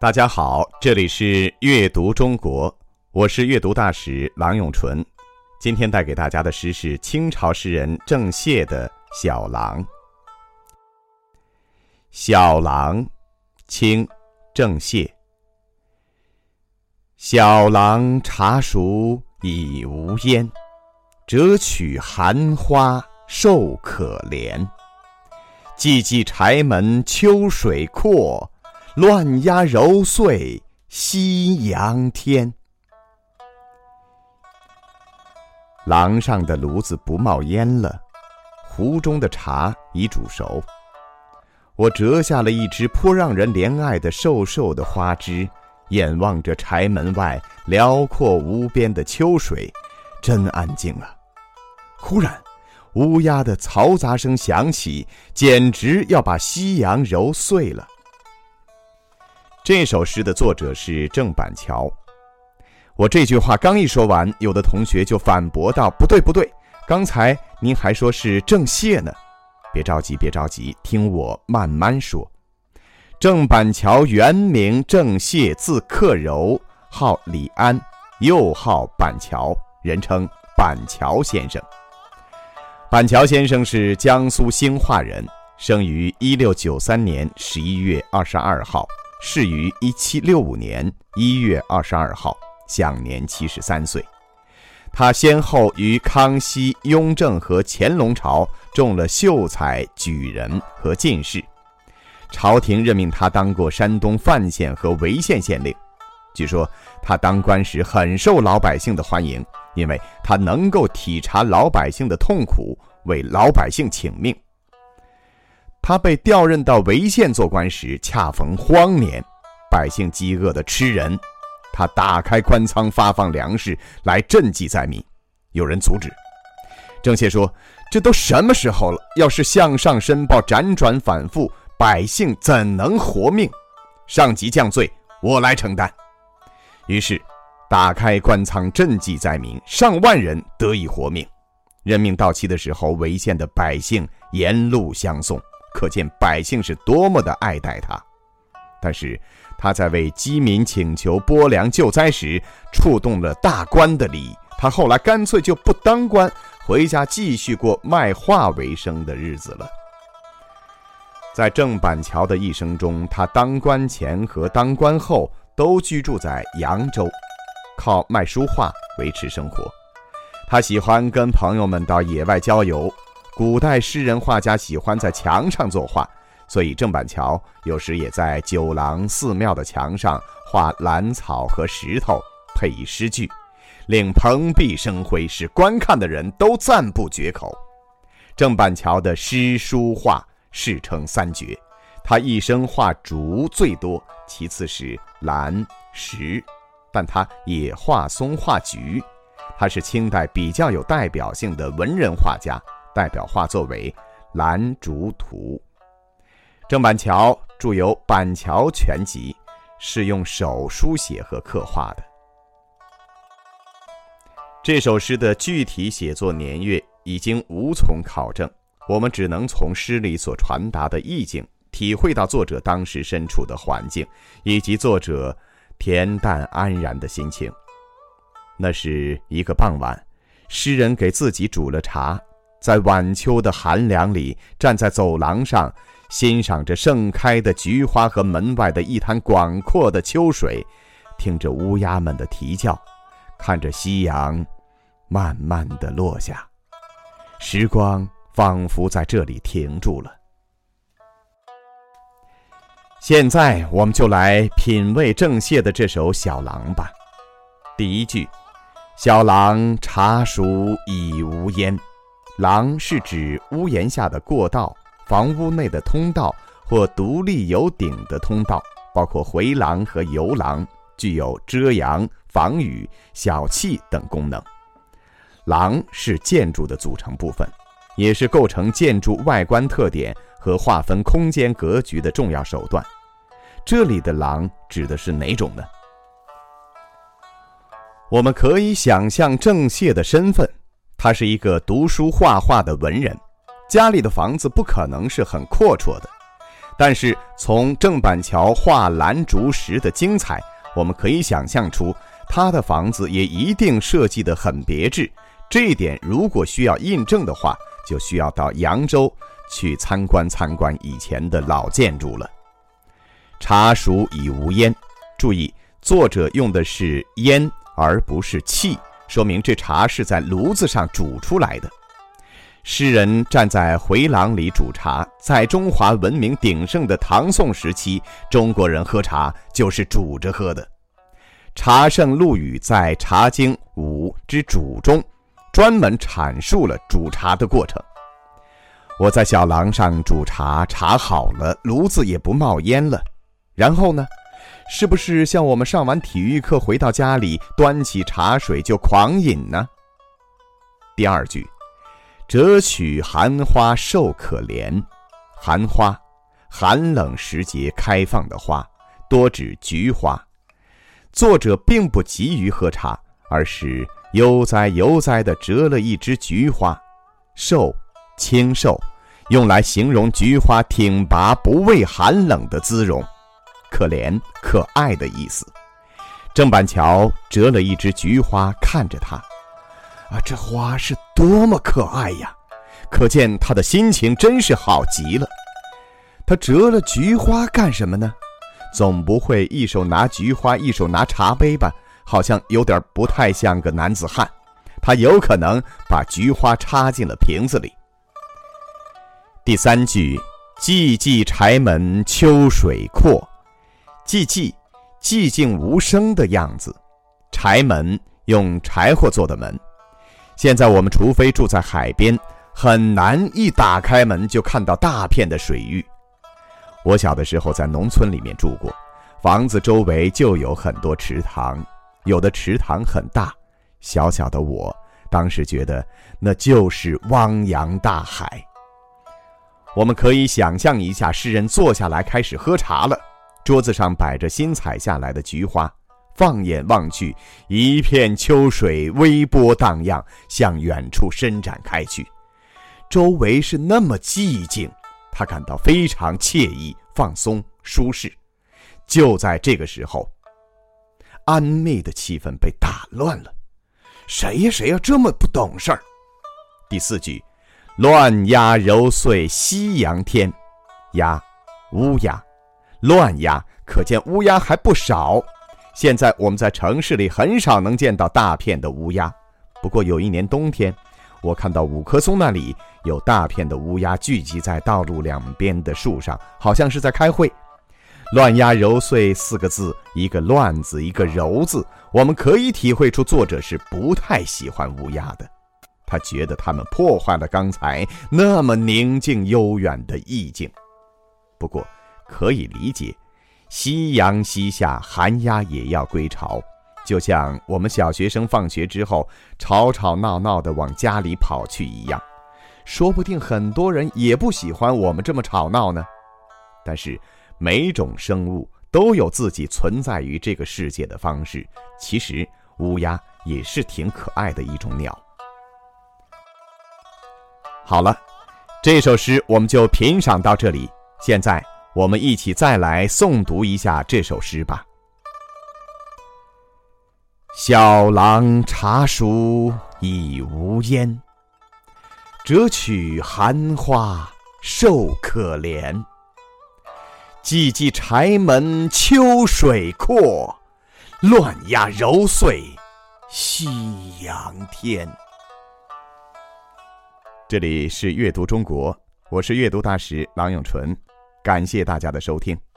大家好，这里是阅读中国，我是阅读大使郎永淳。今天带给大家的诗是清朝诗人郑燮的《小郎》。小郎，清，郑燮。小郎茶熟已无烟，折取寒花瘦可怜。寂寂柴门秋水阔。乱鸦揉碎夕阳天。廊上的炉子不冒烟了，壶中的茶已煮熟。我折下了一支颇让人怜爱的瘦瘦的花枝，眼望着柴门外辽阔无边的秋水，真安静啊！忽然，乌鸦的嘈杂声响起，简直要把夕阳揉碎了。这首诗的作者是郑板桥。我这句话刚一说完，有的同学就反驳道：“不对，不对，刚才您还说是郑燮呢。”别着急，别着急，听我慢慢说。郑板桥原名郑燮，字克柔，号李安，又号板桥，人称板桥先生。板桥先生是江苏兴化人，生于一六九三年十一月二十二号。逝于一七六五年一月二十二号，享年七十三岁。他先后于康熙、雍正和乾隆朝中了秀才、举人和进士，朝廷任命他当过山东范县和潍县县令。据说他当官时很受老百姓的欢迎，因为他能够体察老百姓的痛苦，为老百姓请命。他被调任到潍县做官时，恰逢荒年，百姓饥饿的吃人。他打开官仓发放粮食来赈济灾民。有人阻止，郑燮说：“这都什么时候了？要是向上申报，辗转反复，百姓怎能活命？上级降罪，我来承担。”于是，打开官仓赈济灾民，上万人得以活命。任命到期的时候，潍县的百姓沿路相送。可见百姓是多么的爱戴他，但是他在为饥民请求拨粮救灾时，触动了大官的利益。他后来干脆就不当官，回家继续过卖画为生的日子了。在郑板桥的一生中，他当官前和当官后都居住在扬州，靠卖书画维持生活。他喜欢跟朋友们到野外郊游。古代诗人画家喜欢在墙上作画，所以郑板桥有时也在酒廊、寺庙的墙上画兰草和石头，配以诗句，令蓬荜生辉，使观看的人都赞不绝口。郑板桥的诗书画世称三绝，他一生画竹最多，其次是兰、石，但他也画松、画菊。他是清代比较有代表性的文人画家。代表画作为《兰竹图》，郑板桥著有《板桥全集》，是用手书写和刻画的。这首诗的具体写作年月已经无从考证，我们只能从诗里所传达的意境，体会到作者当时身处的环境，以及作者恬淡安然的心情。那是一个傍晚，诗人给自己煮了茶。在晚秋的寒凉里，站在走廊上，欣赏着盛开的菊花和门外的一滩广阔的秋水，听着乌鸦们的啼叫，看着夕阳慢慢的落下，时光仿佛在这里停住了。现在，我们就来品味郑燮的这首《小狼》吧。第一句：“小狼茶熟已无烟。”廊是指屋檐下的过道、房屋内的通道或独立有顶的通道，包括回廊和游廊，具有遮阳、防雨、小憩等功能。廊是建筑的组成部分，也是构成建筑外观特点和划分空间格局的重要手段。这里的廊指的是哪种呢？我们可以想象郑燮的身份。他是一个读书画画的文人，家里的房子不可能是很阔绰的。但是从郑板桥画兰竹石的精彩，我们可以想象出他的房子也一定设计得很别致。这一点如果需要印证的话，就需要到扬州去参观参观以前的老建筑了。茶熟已无烟，注意作者用的是烟而不是气，说明这茶是在炉子上煮出来的。诗人站在回廊里煮茶，在中华文明鼎盛的唐宋时期，中国人喝茶就是煮着喝的。茶圣陆羽在《茶经五之煮》中，专门阐述了煮茶的过程。我在小廊上煮茶，茶好了，炉子也不冒烟了。然后呢，是不是像我们上完体育课回到家里，端起茶水就狂饮呢？第二句。折取寒花瘦可怜，寒花，寒冷时节开放的花，多指菊花。作者并不急于喝茶，而是悠哉悠哉地折了一枝菊花，瘦，清瘦，用来形容菊花挺拔不畏寒冷的姿容，可怜可爱的意思。郑板桥折了一枝菊花，看着它。啊，这花是多么可爱呀！可见他的心情真是好极了。他折了菊花干什么呢？总不会一手拿菊花，一手拿茶杯吧？好像有点不太像个男子汉。他有可能把菊花插进了瓶子里。第三句“寂寂柴门秋水阔”，寂寂，寂静无声的样子。柴门用柴火做的门。现在我们除非住在海边，很难一打开门就看到大片的水域。我小的时候在农村里面住过，房子周围就有很多池塘，有的池塘很大。小小的我当时觉得那就是汪洋大海。我们可以想象一下，诗人坐下来开始喝茶了，桌子上摆着新采下来的菊花。放眼望去，一片秋水微波荡漾，向远处伸展开去。周围是那么寂静，他感到非常惬意、放松、舒适。就在这个时候，安谧的气氛被打乱了。谁呀？谁呀？这么不懂事儿？第四句，乱鸦揉碎夕阳天，鸦，乌鸦，乱鸦，可见乌鸦还不少。现在我们在城市里很少能见到大片的乌鸦，不过有一年冬天，我看到五棵松那里有大片的乌鸦聚集在道路两边的树上，好像是在开会。乱鸦揉碎四个字，一个乱字，一个揉字，我们可以体会出作者是不太喜欢乌鸦的，他觉得他们破坏了刚才那么宁静悠远的意境。不过可以理解。夕阳西下，寒鸦也要归巢，就像我们小学生放学之后吵吵闹闹地往家里跑去一样。说不定很多人也不喜欢我们这么吵闹呢。但是，每种生物都有自己存在于这个世界的方式。其实，乌鸦也是挺可爱的一种鸟。好了，这首诗我们就品赏到这里。现在。我们一起再来诵读一下这首诗吧。小廊茶熟已无烟，折取寒花瘦可怜。寂寂柴门秋水阔，乱鸦揉碎夕阳天。这里是阅读中国，我是阅读大使郎永淳。感谢大家的收听。